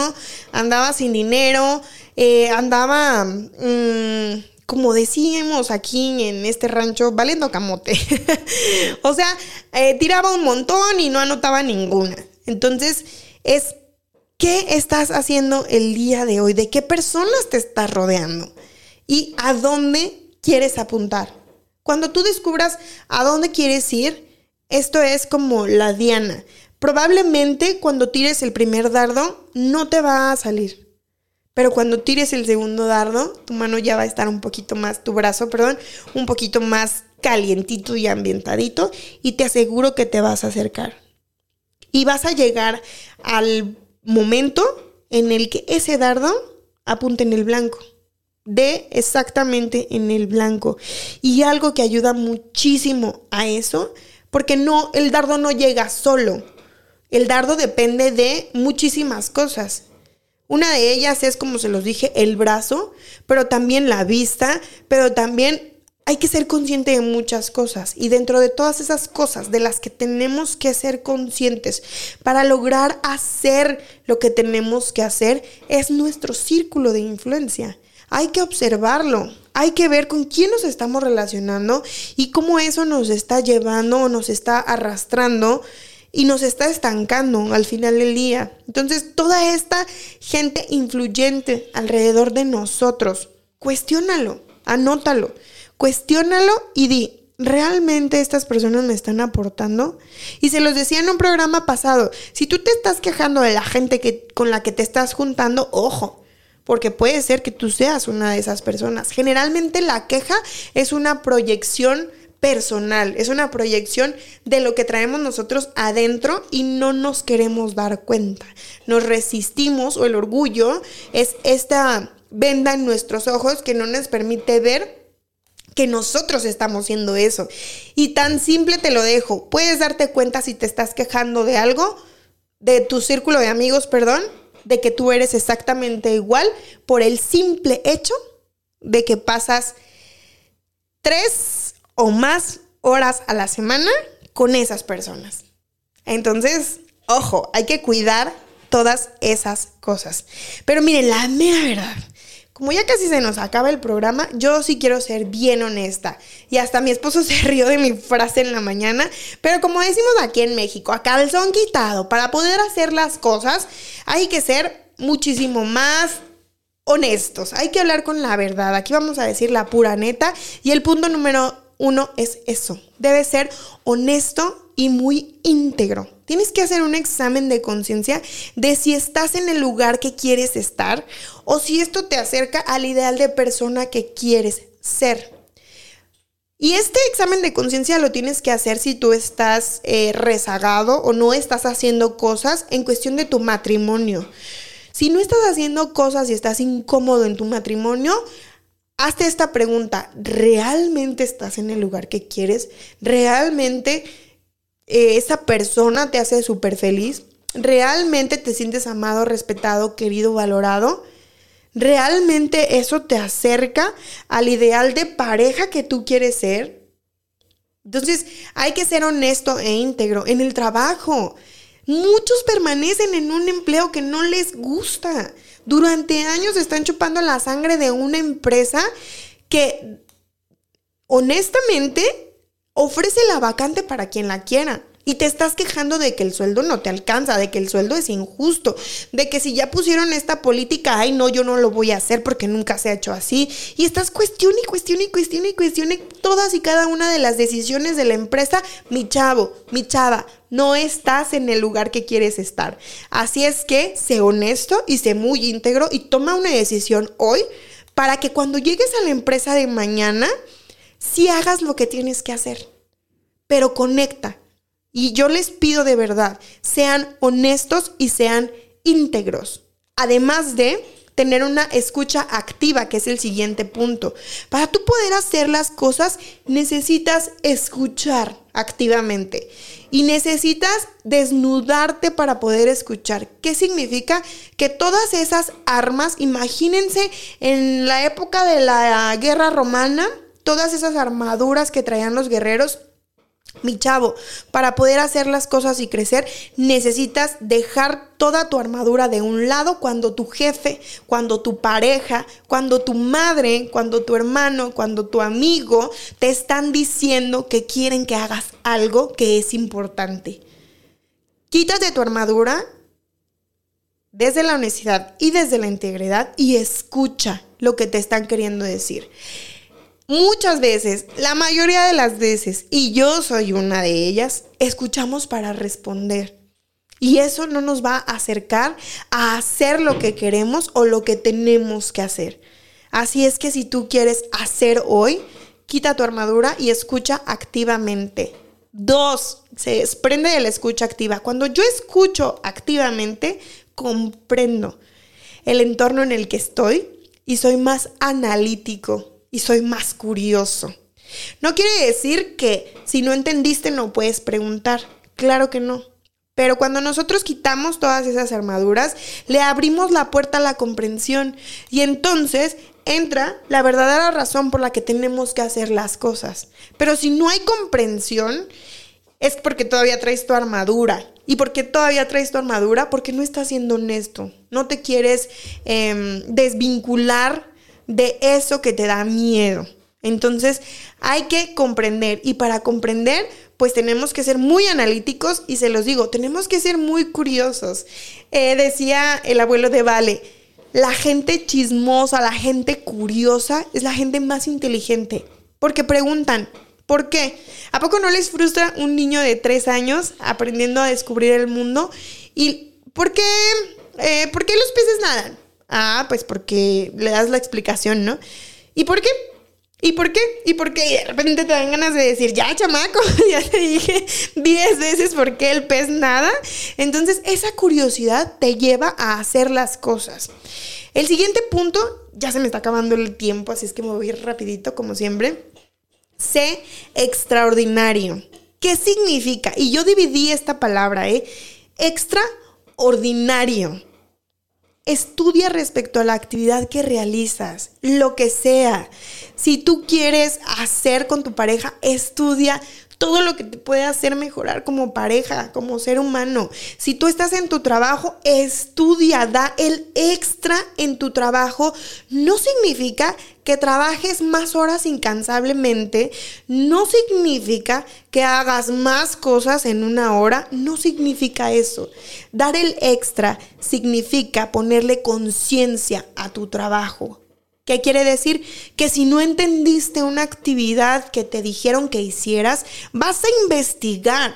andaba sin dinero, eh, andaba, mm, como decíamos aquí en este rancho, valiendo camote. [laughs] o sea, eh, tiraba un montón y no anotaba ninguna. Entonces, es, ¿qué estás haciendo el día de hoy? ¿De qué personas te estás rodeando? ¿Y a dónde quieres apuntar? Cuando tú descubras a dónde quieres ir, esto es como la diana. Probablemente cuando tires el primer dardo no te va a salir. Pero cuando tires el segundo dardo, tu mano ya va a estar un poquito más, tu brazo, perdón, un poquito más calientito y ambientadito y te aseguro que te vas a acercar. Y vas a llegar al momento en el que ese dardo apunte en el blanco. De exactamente en el blanco. Y algo que ayuda muchísimo a eso porque no, el dardo no llega solo. El dardo depende de muchísimas cosas. Una de ellas es, como se los dije, el brazo, pero también la vista, pero también hay que ser consciente de muchas cosas. Y dentro de todas esas cosas de las que tenemos que ser conscientes para lograr hacer lo que tenemos que hacer, es nuestro círculo de influencia. Hay que observarlo, hay que ver con quién nos estamos relacionando y cómo eso nos está llevando o nos está arrastrando y nos está estancando al final del día. Entonces, toda esta gente influyente alrededor de nosotros, cuestiónalo, anótalo, cuestiónalo y di, ¿realmente estas personas me están aportando? Y se los decía en un programa pasado, si tú te estás quejando de la gente que, con la que te estás juntando, ojo, porque puede ser que tú seas una de esas personas. Generalmente la queja es una proyección personal, es una proyección de lo que traemos nosotros adentro y no nos queremos dar cuenta. Nos resistimos o el orgullo es esta venda en nuestros ojos que no nos permite ver que nosotros estamos haciendo eso. Y tan simple te lo dejo. Puedes darte cuenta si te estás quejando de algo, de tu círculo de amigos, perdón, de que tú eres exactamente igual por el simple hecho de que pasas tres o más horas a la semana con esas personas. Entonces, ojo, hay que cuidar todas esas cosas. Pero miren, la mera verdad, como ya casi se nos acaba el programa, yo sí quiero ser bien honesta. Y hasta mi esposo [laughs] se rió de mi frase en la mañana. Pero como decimos aquí en México, a calzón quitado, para poder hacer las cosas hay que ser muchísimo más honestos. Hay que hablar con la verdad. Aquí vamos a decir la pura neta. Y el punto número uno es eso. Debe ser honesto y muy íntegro. Tienes que hacer un examen de conciencia de si estás en el lugar que quieres estar o si esto te acerca al ideal de persona que quieres ser. Y este examen de conciencia lo tienes que hacer si tú estás eh, rezagado o no estás haciendo cosas en cuestión de tu matrimonio. Si no estás haciendo cosas y estás incómodo en tu matrimonio, hazte esta pregunta. ¿Realmente estás en el lugar que quieres? ¿Realmente eh, esa persona te hace súper feliz? ¿Realmente te sientes amado, respetado, querido, valorado? ¿Realmente eso te acerca al ideal de pareja que tú quieres ser? Entonces hay que ser honesto e íntegro en el trabajo. Muchos permanecen en un empleo que no les gusta. Durante años están chupando la sangre de una empresa que honestamente ofrece la vacante para quien la quiera. Y te estás quejando de que el sueldo no te alcanza, de que el sueldo es injusto, de que si ya pusieron esta política, ay no, yo no lo voy a hacer porque nunca se ha hecho así. Y estás cuestione y cuestione y cuestione y cuestione todas y cada una de las decisiones de la empresa. Mi chavo, mi chava, no estás en el lugar que quieres estar. Así es que sé honesto y sé muy íntegro y toma una decisión hoy para que cuando llegues a la empresa de mañana, sí hagas lo que tienes que hacer, pero conecta. Y yo les pido de verdad, sean honestos y sean íntegros. Además de tener una escucha activa, que es el siguiente punto. Para tú poder hacer las cosas, necesitas escuchar activamente y necesitas desnudarte para poder escuchar. ¿Qué significa? Que todas esas armas, imagínense en la época de la guerra romana, todas esas armaduras que traían los guerreros, mi chavo, para poder hacer las cosas y crecer, necesitas dejar toda tu armadura de un lado cuando tu jefe, cuando tu pareja, cuando tu madre, cuando tu hermano, cuando tu amigo te están diciendo que quieren que hagas algo que es importante. Quítate tu armadura desde la honestidad y desde la integridad y escucha lo que te están queriendo decir muchas veces, la mayoría de las veces, y yo soy una de ellas, escuchamos para responder. Y eso no nos va a acercar a hacer lo que queremos o lo que tenemos que hacer. Así es que si tú quieres hacer hoy, quita tu armadura y escucha activamente. Dos, se desprende de la escucha activa. Cuando yo escucho activamente, comprendo el entorno en el que estoy y soy más analítico y soy más curioso. No quiere decir que si no entendiste no puedes preguntar. Claro que no. Pero cuando nosotros quitamos todas esas armaduras, le abrimos la puerta a la comprensión y entonces entra la verdadera razón por la que tenemos que hacer las cosas. Pero si no hay comprensión, es porque todavía traes tu armadura. ¿Y por qué todavía traes tu armadura? Porque no estás siendo honesto. No te quieres em, desvincular de eso que te da miedo. Entonces hay que comprender y para comprender pues tenemos que ser muy analíticos y se los digo, tenemos que ser muy curiosos. Eh, decía el abuelo de Vale, la gente chismosa, la gente curiosa es la gente más inteligente porque preguntan, ¿por qué? ¿A poco no les frustra un niño de tres años aprendiendo a descubrir el mundo? ¿Y por qué, eh, ¿por qué los peces nadan? Ah, pues porque le das la explicación, ¿no? ¿Y por qué? ¿Y por qué? ¿Y por qué? Y de repente te dan ganas de decir, ya, chamaco, [laughs] ya te dije diez veces por qué el pez nada. Entonces, esa curiosidad te lleva a hacer las cosas. El siguiente punto, ya se me está acabando el tiempo, así es que me voy a ir rapidito, como siempre. Sé extraordinario. ¿Qué significa? Y yo dividí esta palabra, ¿eh? Extraordinario. Estudia respecto a la actividad que realizas, lo que sea. Si tú quieres hacer con tu pareja, estudia todo lo que te puede hacer mejorar como pareja, como ser humano. Si tú estás en tu trabajo, estudia, da el extra en tu trabajo. No significa que trabajes más horas incansablemente, no significa que hagas más cosas en una hora, no significa eso. Dar el extra significa ponerle conciencia a tu trabajo ¿Qué quiere decir? Que si no entendiste una actividad que te dijeron que hicieras, vas a investigar,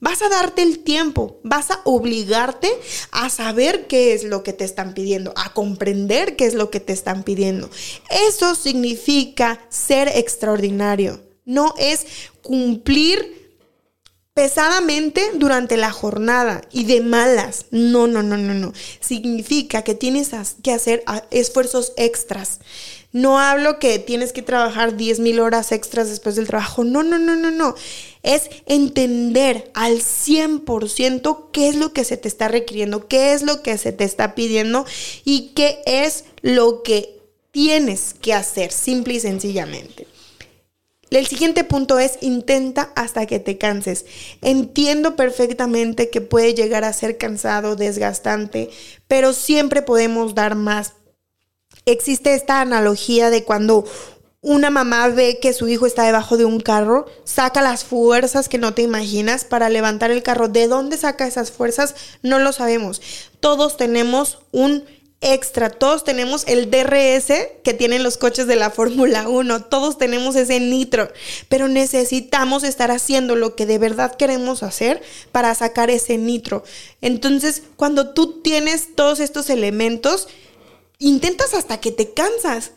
vas a darte el tiempo, vas a obligarte a saber qué es lo que te están pidiendo, a comprender qué es lo que te están pidiendo. Eso significa ser extraordinario. No es cumplir pesadamente durante la jornada y de malas. No, no, no, no, no. Significa que tienes que hacer esfuerzos extras. No hablo que tienes que trabajar 10 mil horas extras después del trabajo. No, no, no, no, no. Es entender al 100% qué es lo que se te está requiriendo, qué es lo que se te está pidiendo y qué es lo que tienes que hacer, simple y sencillamente. El siguiente punto es intenta hasta que te canses. Entiendo perfectamente que puede llegar a ser cansado, desgastante, pero siempre podemos dar más. Existe esta analogía de cuando una mamá ve que su hijo está debajo de un carro, saca las fuerzas que no te imaginas para levantar el carro. ¿De dónde saca esas fuerzas? No lo sabemos. Todos tenemos un extra. Todos tenemos el DRS que tienen los coches de la Fórmula 1. Todos tenemos ese nitro. Pero necesitamos estar haciendo lo que de verdad queremos hacer para sacar ese nitro. Entonces, cuando tú tienes todos estos elementos, intentas hasta que te cansas.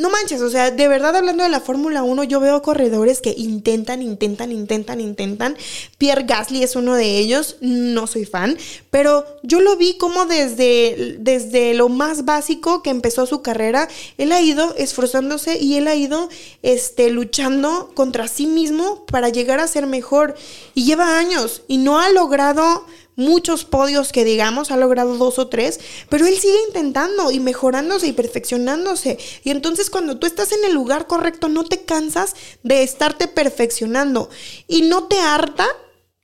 No manches, o sea, de verdad hablando de la Fórmula 1, yo veo corredores que intentan, intentan, intentan, intentan. Pierre Gasly es uno de ellos, no soy fan, pero yo lo vi como desde, desde lo más básico que empezó su carrera, él ha ido esforzándose y él ha ido este, luchando contra sí mismo para llegar a ser mejor. Y lleva años y no ha logrado muchos podios que digamos, ha logrado dos o tres, pero él sigue intentando y mejorándose y perfeccionándose. Y entonces cuando tú estás en el lugar correcto, no te cansas de estarte perfeccionando y no te harta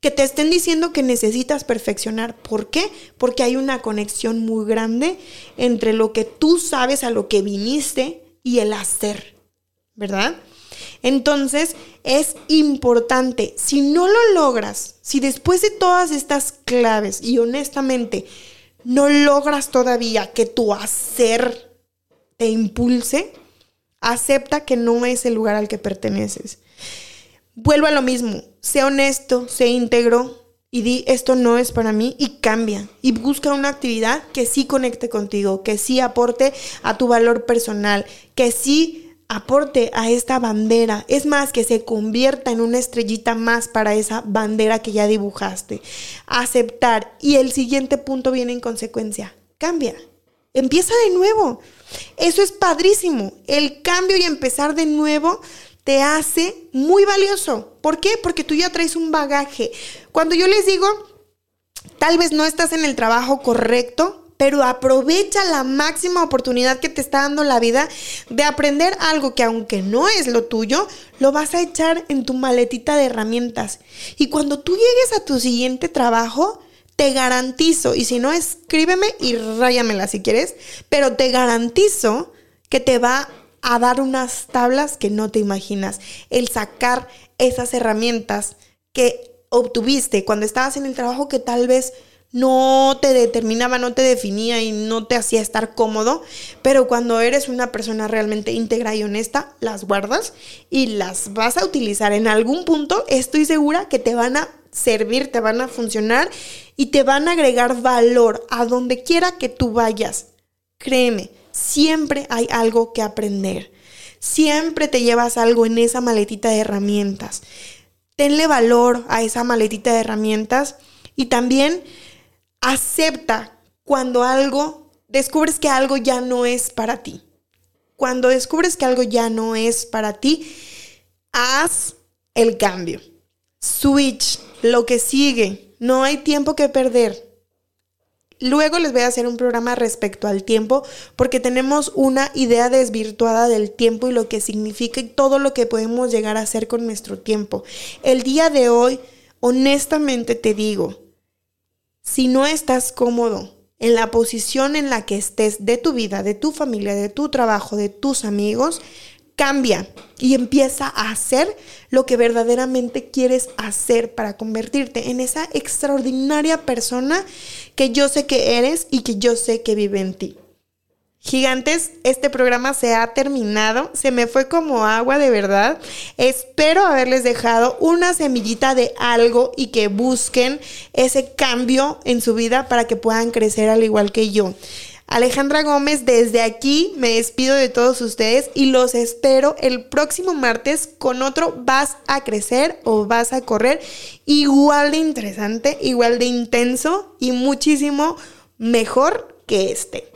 que te estén diciendo que necesitas perfeccionar. ¿Por qué? Porque hay una conexión muy grande entre lo que tú sabes a lo que viniste y el hacer, ¿verdad? Entonces es importante, si no lo logras, si después de todas estas claves y honestamente no logras todavía que tu hacer te impulse, acepta que no es el lugar al que perteneces. Vuelvo a lo mismo, sé honesto, sé íntegro y di esto no es para mí y cambia y busca una actividad que sí conecte contigo, que sí aporte a tu valor personal, que sí aporte a esta bandera. Es más, que se convierta en una estrellita más para esa bandera que ya dibujaste. Aceptar. Y el siguiente punto viene en consecuencia. Cambia. Empieza de nuevo. Eso es padrísimo. El cambio y empezar de nuevo te hace muy valioso. ¿Por qué? Porque tú ya traes un bagaje. Cuando yo les digo, tal vez no estás en el trabajo correcto, pero aprovecha la máxima oportunidad que te está dando la vida de aprender algo que aunque no es lo tuyo, lo vas a echar en tu maletita de herramientas. Y cuando tú llegues a tu siguiente trabajo, te garantizo, y si no, escríbeme y ráyamela si quieres, pero te garantizo que te va a dar unas tablas que no te imaginas. El sacar esas herramientas que obtuviste cuando estabas en el trabajo que tal vez no te determinaba, no te definía y no te hacía estar cómodo, pero cuando eres una persona realmente íntegra y honesta, las guardas y las vas a utilizar en algún punto, estoy segura que te van a servir, te van a funcionar y te van a agregar valor a donde quiera que tú vayas. Créeme, siempre hay algo que aprender. Siempre te llevas algo en esa maletita de herramientas. Tenle valor a esa maletita de herramientas y también acepta cuando algo, descubres que algo ya no es para ti. Cuando descubres que algo ya no es para ti, haz el cambio. Switch, lo que sigue. No hay tiempo que perder. Luego les voy a hacer un programa respecto al tiempo porque tenemos una idea desvirtuada del tiempo y lo que significa y todo lo que podemos llegar a hacer con nuestro tiempo. El día de hoy, honestamente te digo, si no estás cómodo en la posición en la que estés de tu vida, de tu familia, de tu trabajo, de tus amigos, cambia y empieza a hacer lo que verdaderamente quieres hacer para convertirte en esa extraordinaria persona que yo sé que eres y que yo sé que vive en ti. Gigantes, este programa se ha terminado, se me fue como agua de verdad. Espero haberles dejado una semillita de algo y que busquen ese cambio en su vida para que puedan crecer al igual que yo. Alejandra Gómez, desde aquí me despido de todos ustedes y los espero el próximo martes con otro Vas a crecer o vas a correr igual de interesante, igual de intenso y muchísimo mejor que este.